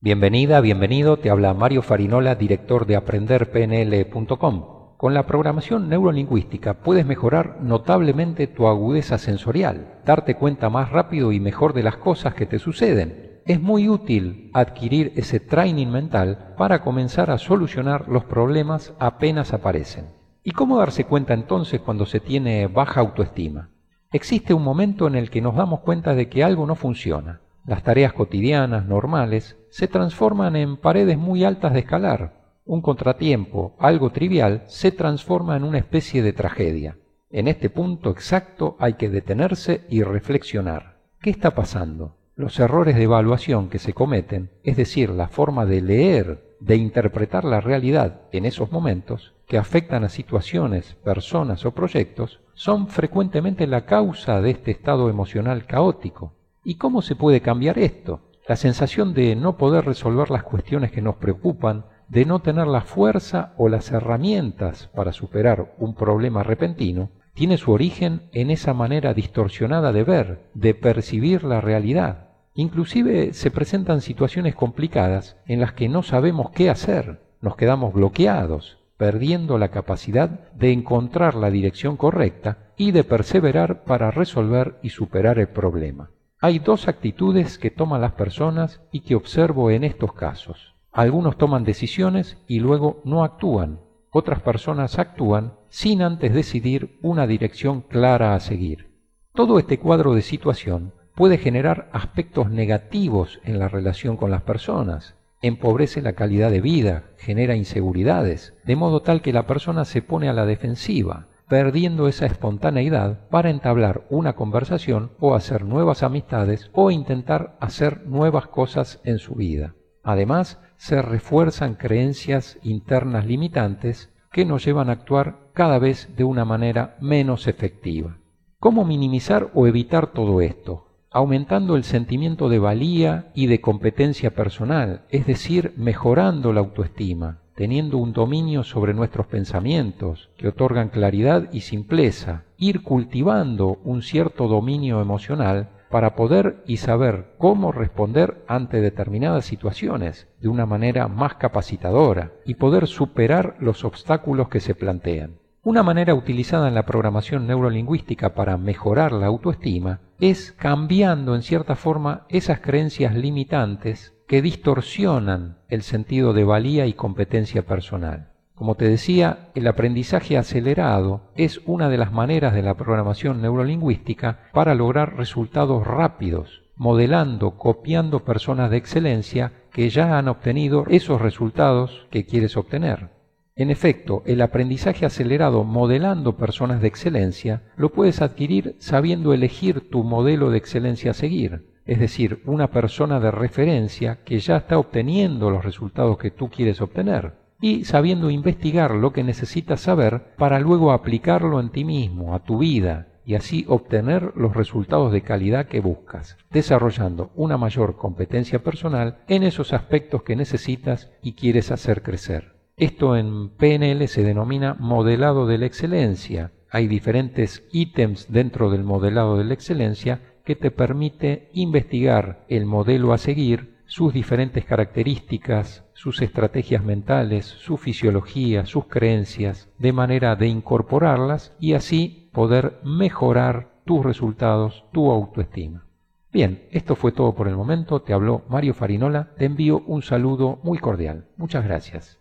Bienvenida, bienvenido, te habla Mario Farinola, director de aprenderpnl.com. Con la programación neurolingüística puedes mejorar notablemente tu agudeza sensorial, darte cuenta más rápido y mejor de las cosas que te suceden. Es muy útil adquirir ese training mental para comenzar a solucionar los problemas apenas aparecen. ¿Y cómo darse cuenta entonces cuando se tiene baja autoestima? Existe un momento en el que nos damos cuenta de que algo no funciona. Las tareas cotidianas, normales, se transforman en paredes muy altas de escalar. Un contratiempo, algo trivial, se transforma en una especie de tragedia. En este punto exacto hay que detenerse y reflexionar. ¿Qué está pasando? Los errores de evaluación que se cometen, es decir, la forma de leer, de interpretar la realidad en esos momentos, que afectan a situaciones, personas o proyectos, son frecuentemente la causa de este estado emocional caótico. ¿Y cómo se puede cambiar esto? La sensación de no poder resolver las cuestiones que nos preocupan, de no tener la fuerza o las herramientas para superar un problema repentino, tiene su origen en esa manera distorsionada de ver, de percibir la realidad. Inclusive se presentan situaciones complicadas en las que no sabemos qué hacer, nos quedamos bloqueados, perdiendo la capacidad de encontrar la dirección correcta y de perseverar para resolver y superar el problema. Hay dos actitudes que toman las personas y que observo en estos casos. Algunos toman decisiones y luego no actúan. Otras personas actúan sin antes decidir una dirección clara a seguir. Todo este cuadro de situación puede generar aspectos negativos en la relación con las personas, empobrece la calidad de vida, genera inseguridades, de modo tal que la persona se pone a la defensiva, perdiendo esa espontaneidad para entablar una conversación o hacer nuevas amistades o intentar hacer nuevas cosas en su vida. Además, se refuerzan creencias internas limitantes que nos llevan a actuar cada vez de una manera menos efectiva. ¿Cómo minimizar o evitar todo esto? Aumentando el sentimiento de valía y de competencia personal, es decir, mejorando la autoestima, teniendo un dominio sobre nuestros pensamientos, que otorgan claridad y simpleza, ir cultivando un cierto dominio emocional para poder y saber cómo responder ante determinadas situaciones de una manera más capacitadora y poder superar los obstáculos que se plantean. Una manera utilizada en la programación neurolingüística para mejorar la autoestima es cambiando en cierta forma esas creencias limitantes que distorsionan el sentido de valía y competencia personal. Como te decía, el aprendizaje acelerado es una de las maneras de la programación neurolingüística para lograr resultados rápidos, modelando, copiando personas de excelencia que ya han obtenido esos resultados que quieres obtener. En efecto, el aprendizaje acelerado modelando personas de excelencia lo puedes adquirir sabiendo elegir tu modelo de excelencia a seguir es decir, una persona de referencia que ya está obteniendo los resultados que tú quieres obtener y sabiendo investigar lo que necesitas saber para luego aplicarlo en ti mismo, a tu vida, y así obtener los resultados de calidad que buscas, desarrollando una mayor competencia personal en esos aspectos que necesitas y quieres hacer crecer. Esto en PNL se denomina modelado de la excelencia. Hay diferentes ítems dentro del modelado de la excelencia que te permite investigar el modelo a seguir, sus diferentes características, sus estrategias mentales, su fisiología, sus creencias, de manera de incorporarlas y así poder mejorar tus resultados, tu autoestima. Bien, esto fue todo por el momento. Te habló Mario Farinola. Te envío un saludo muy cordial. Muchas gracias.